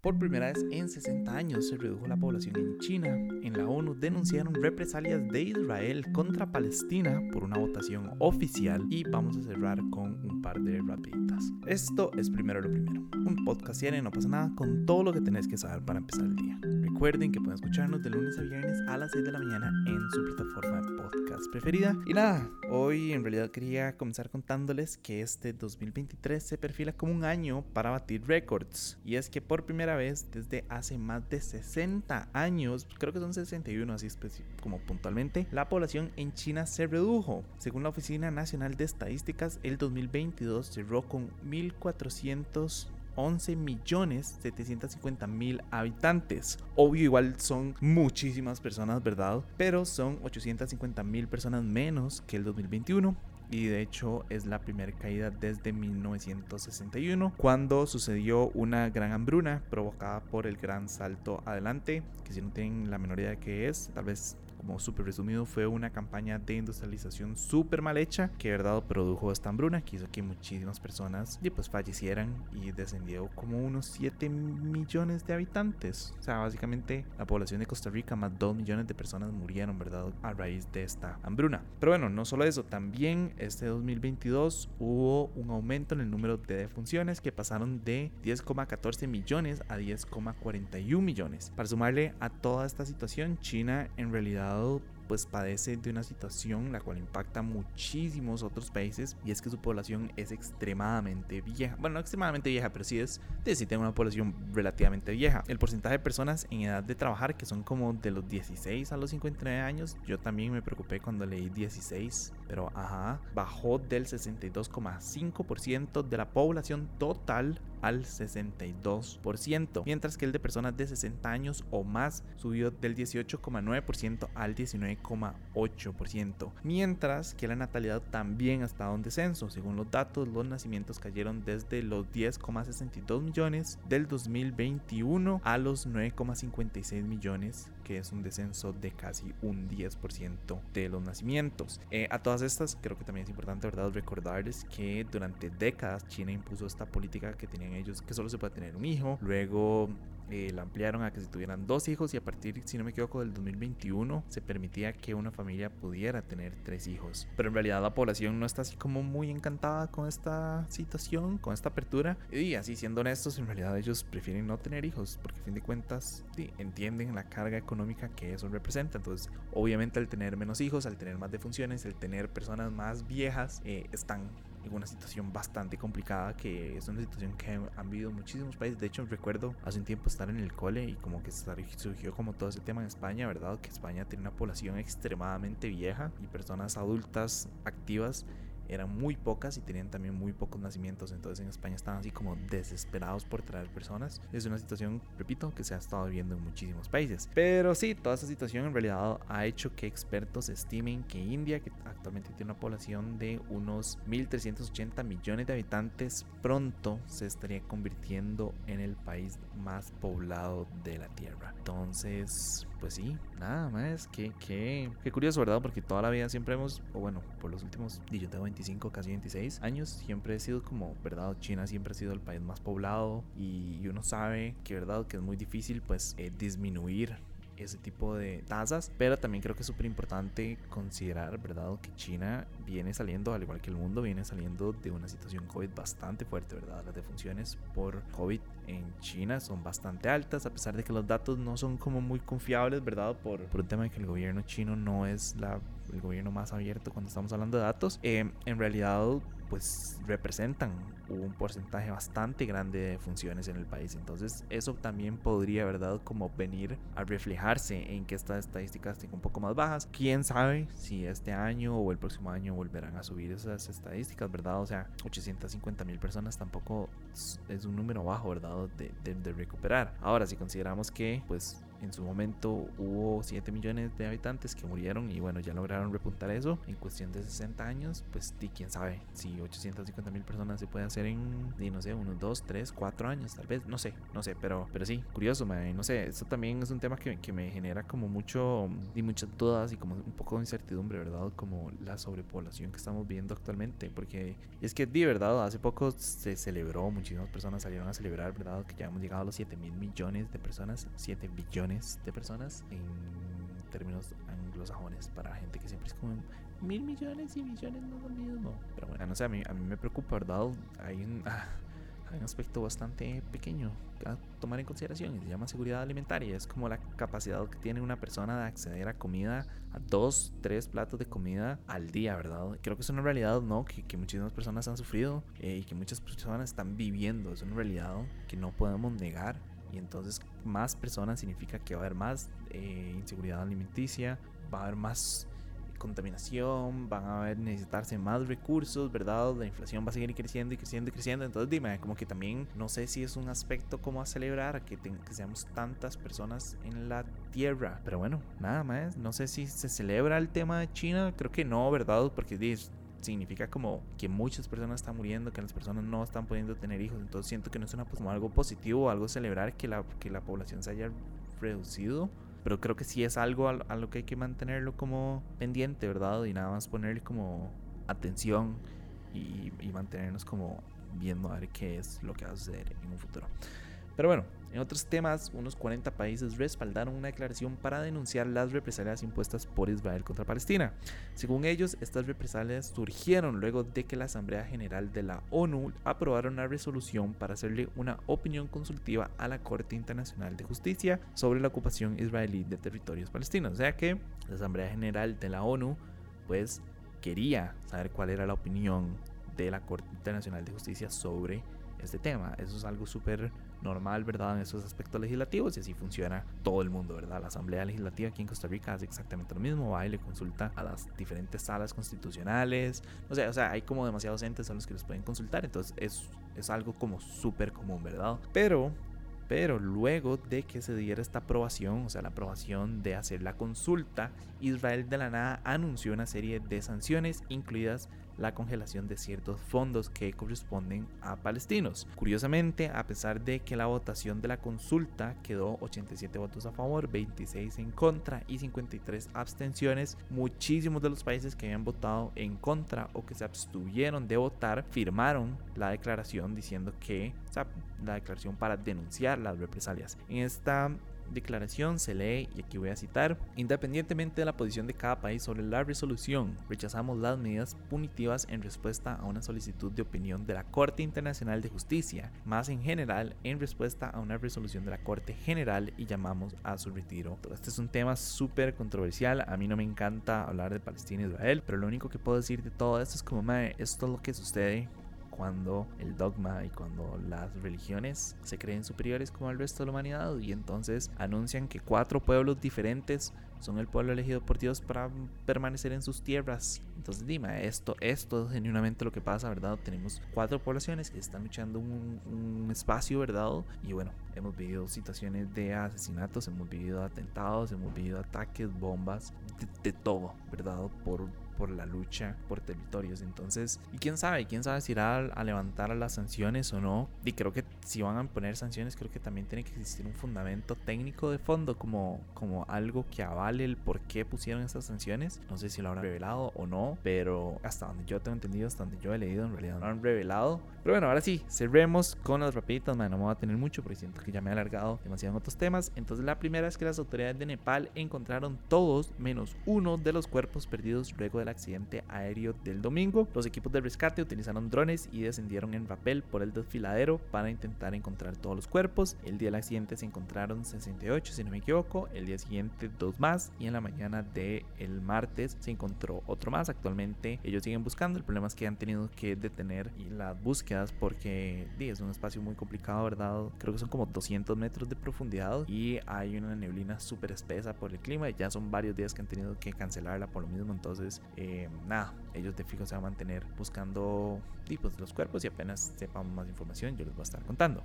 Por primera vez en 60 años se redujo la población en China. En la ONU denunciaron represalias de Israel contra Palestina por una votación oficial y vamos a cerrar con un par de rapiditas. Esto es primero lo primero. Un podcast y no pasa nada con todo lo que tenés que saber para empezar el día. Recuerden que pueden escucharnos de lunes a viernes a las 6 de la mañana en su plataforma podcast preferida. Y nada, hoy en realidad quería comenzar contándoles que este 2023 se perfila como un año para batir récords. Y es que por primera vez desde hace más de 60 años, creo que son 61 así como puntualmente, la población en China se redujo. Según la Oficina Nacional de Estadísticas, el 2022 cerró con 1411 millones 750 mil habitantes. Obvio, igual son muchísimas personas, ¿verdad? Pero son 850 mil personas menos que el 2021 y de hecho es la primera caída desde 1961 cuando sucedió una gran hambruna provocada por el gran salto adelante que si no tienen la menor idea de qué es tal vez como súper resumido, fue una campaña de industrialización súper mal hecha que, verdad, produjo esta hambruna que hizo que muchísimas personas pues fallecieran y descendió como unos 7 millones de habitantes. O sea, básicamente la población de Costa Rica, más 2 millones de personas murieron, ¿verdad? A raíz de esta hambruna. Pero bueno, no solo eso, también este 2022 hubo un aumento en el número de defunciones que pasaron de 10,14 millones a 10,41 millones. Para sumarle a toda esta situación, China en realidad atau pues padece de una situación la cual impacta muchísimos otros países y es que su población es extremadamente vieja. Bueno, no extremadamente vieja, pero sí es sí tiene una población relativamente vieja. El porcentaje de personas en edad de trabajar que son como de los 16 a los 59 años, yo también me preocupé cuando leí 16, pero ajá, bajó del 62,5% de la población total al 62%, mientras que el de personas de 60 años o más subió del 18,9% al 19,8%, mientras que la natalidad también ha estado en descenso. Según los datos, los nacimientos cayeron desde los 10,62 millones del 2021 a los 9,56 millones, que es un descenso de casi un 10% de los nacimientos. Eh, a todas estas, creo que también es importante, ¿verdad?, recordarles que durante décadas China impuso esta política que tenía ellos que solo se puede tener un hijo. Luego eh, la ampliaron a que si tuvieran dos hijos y a partir, si no me equivoco, del 2021 se permitía que una familia pudiera tener tres hijos. Pero en realidad la población no está así como muy encantada con esta situación, con esta apertura. Y así siendo honestos, en realidad ellos prefieren no tener hijos porque a fin de cuentas entienden la carga económica que eso representa. Entonces, obviamente al tener menos hijos, al tener más defunciones, al tener personas más viejas, eh, están en una situación bastante complicada, que es una situación que han vivido muchísimos países. De hecho, recuerdo hace un tiempo estar en el cole y como que surgió como todo ese tema en España, ¿verdad? Que España tiene una población extremadamente vieja y personas adultas activas eran muy pocas y tenían también muy pocos nacimientos. Entonces en España estaban así como desesperados por traer personas. Es una situación, repito, que se ha estado viendo en muchísimos países. Pero sí, toda esta situación en realidad ha hecho que expertos estimen que India, que actualmente tiene una población de unos 1.380 millones de habitantes, pronto se estaría convirtiendo en el país más poblado de la Tierra. Entonces, pues sí, nada más. Qué, qué, qué curioso, ¿verdad? Porque toda la vida siempre hemos, o bueno, por los últimos, yo tengo 25, casi 26 años, siempre he sido como, ¿verdad? China siempre ha sido el país más poblado y uno sabe que, ¿verdad? Que es muy difícil, pues, eh, disminuir ese tipo de tasas, pero también creo que es súper importante considerar, ¿verdad?, que China viene saliendo, al igual que el mundo, viene saliendo de una situación COVID bastante fuerte, ¿verdad? Las defunciones por COVID en China son bastante altas, a pesar de que los datos no son como muy confiables, ¿verdad? Por, por un tema de que el gobierno chino no es la, el gobierno más abierto cuando estamos hablando de datos. Eh, en realidad, pues representan un porcentaje bastante grande de funciones en el país. Entonces eso también podría, ¿verdad? Como venir a reflejarse en que estas estadísticas estén un poco más bajas. ¿Quién sabe si este año o el próximo año volverán a subir esas estadísticas, ¿verdad? O sea, 850 mil personas tampoco es un número bajo, ¿verdad? De, de, de recuperar. Ahora, si consideramos que pues en su momento hubo 7 millones de habitantes que murieron y bueno, ya lograron repuntar eso en cuestión de 60 años, pues y quién sabe si 850 mil personas se puede hacer en, no sé, unos 2, 3, 4 años, tal vez, no sé, no sé, pero, pero sí, curioso, no sé, esto también es un tema que, que me genera como mucho y muchas dudas y como un poco de incertidumbre, ¿verdad? Como la sobrepoblación que estamos viendo actualmente, porque es que de verdad, hace poco se celebró, muchísimas personas salieron a celebrar, ¿verdad? Que ya hemos llegado a los 7 mil millones de personas, 7 billones de personas en términos anglosajones, para gente que siempre es como mil millones y millones no es lo mismo. Pero bueno, no sé, a mí, a mí me preocupa, ¿verdad? Hay un, ah, hay un aspecto bastante pequeño a tomar en consideración y se llama seguridad alimentaria. Es como la capacidad que tiene una persona de acceder a comida, a dos, tres platos de comida al día, ¿verdad? Creo que es una realidad, ¿no? Que, que muchísimas personas han sufrido eh, y que muchas personas están viviendo. Es una realidad que no podemos negar. Y entonces más personas significa que va a haber más eh, inseguridad alimenticia, va a haber más contaminación, van a necesitarse más recursos, ¿verdad? La inflación va a seguir creciendo y creciendo y creciendo. Entonces, dime, como que también no sé si es un aspecto como a celebrar que, que seamos tantas personas en la Tierra. Pero bueno, nada más. No sé si se celebra el tema de China. Creo que no, ¿verdad? Porque significa como que muchas personas están muriendo, que las personas no están pudiendo tener hijos. Entonces siento que no es una, como algo positivo, algo celebrar que la, que la población se haya reducido pero creo que sí es algo a, lo que hay que mantenerlo como pendiente, ¿verdad? Y nada más ponerle como atención y, y mantenernos como viendo a ver qué es lo que va a suceder en un futuro. Pero bueno, en otros temas, unos 40 países respaldaron una declaración para denunciar las represalias impuestas por Israel contra Palestina. Según ellos, estas represalias surgieron luego de que la Asamblea General de la ONU aprobara una resolución para hacerle una opinión consultiva a la Corte Internacional de Justicia sobre la ocupación israelí de territorios palestinos. O sea que la Asamblea General de la ONU pues quería saber cuál era la opinión de la Corte Internacional de Justicia sobre este tema. Eso es algo súper normal, ¿verdad? En esos aspectos legislativos y así funciona todo el mundo, ¿verdad? La Asamblea Legislativa aquí en Costa Rica hace exactamente lo mismo, va y le consulta a las diferentes salas constitucionales, o sea, o sea hay como demasiados entes a los que los pueden consultar, entonces es, es algo como súper común, ¿verdad? Pero pero luego de que se diera esta aprobación, o sea, la aprobación de hacer la consulta, Israel de la nada anunció una serie de sanciones, incluidas la congelación de ciertos fondos que corresponden a palestinos. Curiosamente, a pesar de que la votación de la consulta quedó 87 votos a favor, 26 en contra y 53 abstenciones, muchísimos de los países que habían votado en contra o que se abstuvieron de votar firmaron la declaración diciendo que, la declaración para denunciar las represalias. En esta declaración se lee, y aquí voy a citar, independientemente de la posición de cada país sobre la resolución, rechazamos las medidas punitivas en respuesta a una solicitud de opinión de la Corte Internacional de Justicia, más en general en respuesta a una resolución de la Corte General y llamamos a su retiro. Este es un tema súper controversial, a mí no me encanta hablar de Palestina e Israel, pero lo único que puedo decir de todo esto es como, esto es lo que sucede cuando el dogma y cuando las religiones se creen superiores como el resto de la humanidad y entonces anuncian que cuatro pueblos diferentes son el pueblo elegido por Dios para permanecer en sus tierras. Entonces dime, esto, esto es genuinamente lo que pasa, ¿verdad? Tenemos cuatro poblaciones que están luchando un, un espacio, ¿verdad? Y bueno, hemos vivido situaciones de asesinatos, hemos vivido atentados, hemos vivido ataques, bombas, de, de todo, ¿verdad? Por por la lucha por territorios. Entonces, y quién sabe, quién sabe si irá a, levantar las sanciones o no. Y creo que si van a poner sanciones, creo que también tiene que existir un fundamento técnico de fondo, como, como algo que avale el por qué pusieron esas sanciones. No sé si lo habrán revelado o no, pero hasta donde yo tengo entendido, hasta donde yo he leído, en realidad no lo han revelado. Pero bueno, ahora sí, cerremos con las rapiditas, man, no me voy a tener mucho porque siento que ya me he alargado demasiado en otros temas. Entonces, la primera es que las autoridades de Nepal encontraron todos menos uno de los cuerpos perdidos luego de accidente aéreo del domingo. Los equipos de rescate utilizaron drones y descendieron en rapel por el desfiladero para intentar encontrar todos los cuerpos. El día del accidente se encontraron 68, si no me equivoco. El día siguiente dos más y en la mañana del el martes se encontró otro más. Actualmente ellos siguen buscando. El problema es que han tenido que detener las búsquedas porque es un espacio muy complicado, ¿verdad? Creo que son como 200 metros de profundidad y hay una neblina súper espesa por el clima y ya son varios días que han tenido que cancelarla por lo mismo. Entonces, eh, nada, ellos de fijo se van a mantener buscando tipos de los cuerpos y apenas sepamos más información yo les voy a estar contando.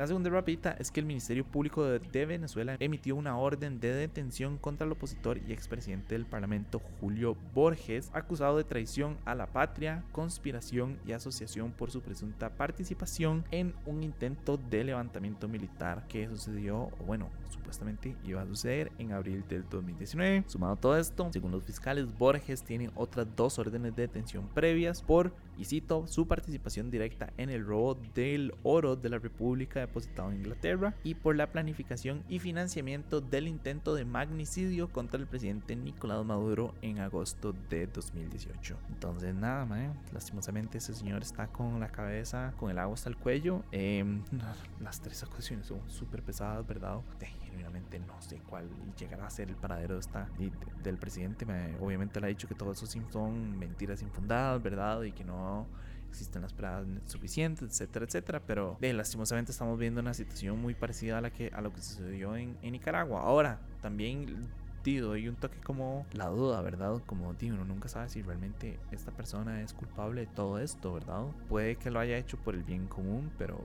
La segunda rapidita es que el Ministerio Público de Venezuela emitió una orden de detención contra el opositor y expresidente del Parlamento Julio Borges, acusado de traición a la patria, conspiración y asociación por su presunta participación en un intento de levantamiento militar que sucedió, o bueno, supuestamente iba a suceder en abril del 2019. Sumado a todo esto, según los fiscales, Borges tiene otras dos órdenes de detención previas por, y cito, su participación directa en el robo del oro de la República depositado en Inglaterra y por la planificación y financiamiento del intento de magnicidio contra el presidente Nicolás Maduro en agosto de 2018. Entonces, nada, man, lastimosamente ese señor está con la cabeza, con el agua hasta el cuello. Em, las tres acusaciones son súper pesadas, ¿verdad? Genuinamente no sé cuál llegará a ser el paradero de esta, del presidente. obviamente le ha dicho que todo eso son mentiras infundadas, ¿verdad? Y que no existen las pruebas suficientes, etcétera, etcétera. Pero lastimosamente estamos viendo una situación muy parecida a, la que, a lo que sucedió en, en Nicaragua. Ahora, también hay un toque como la duda, ¿verdad? Como digo, uno nunca sabe si realmente esta persona es culpable de todo esto, ¿verdad? Puede que lo haya hecho por el bien común, pero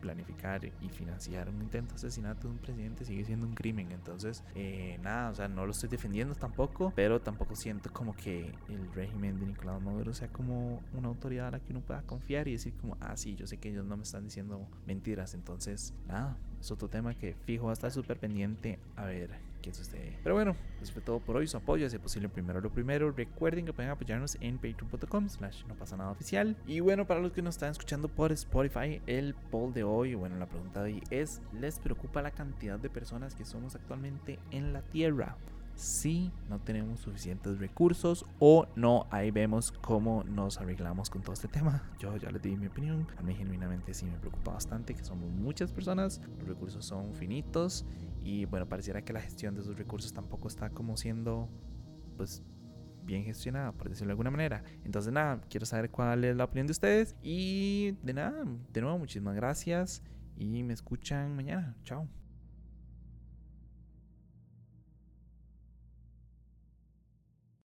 planificar y financiar un intento de asesinato de un presidente sigue siendo un crimen. Entonces, eh, nada, o sea, no lo estoy defendiendo tampoco, pero tampoco siento como que el régimen de Nicolás Maduro sea como una autoridad a la que uno pueda confiar y decir como, ah, sí, yo sé que ellos no me están diciendo mentiras. Entonces, nada, es otro tema que fijo va a estar súper pendiente a ver qué sucede. Pero bueno, eso fue todo por hoy. Su apoyo, es posible, primero lo primero. Recuerden que pueden apoyarnos en patreon.com slash no pasa nada oficial. Y bueno, para los que nos están escuchando por Spotify, el poll de hoy, bueno, la pregunta de hoy es, ¿les preocupa la cantidad de personas que somos actualmente en la Tierra? si no tenemos suficientes recursos o no, ahí vemos cómo nos arreglamos con todo este tema. Yo ya les di mi opinión, a mí genuinamente sí me preocupa bastante que somos muchas personas, los recursos son finitos y bueno, pareciera que la gestión de esos recursos tampoco está como siendo pues bien gestionada, por decirlo de alguna manera. Entonces nada, quiero saber cuál es la opinión de ustedes y de nada, de nuevo muchísimas gracias y me escuchan mañana. Chao.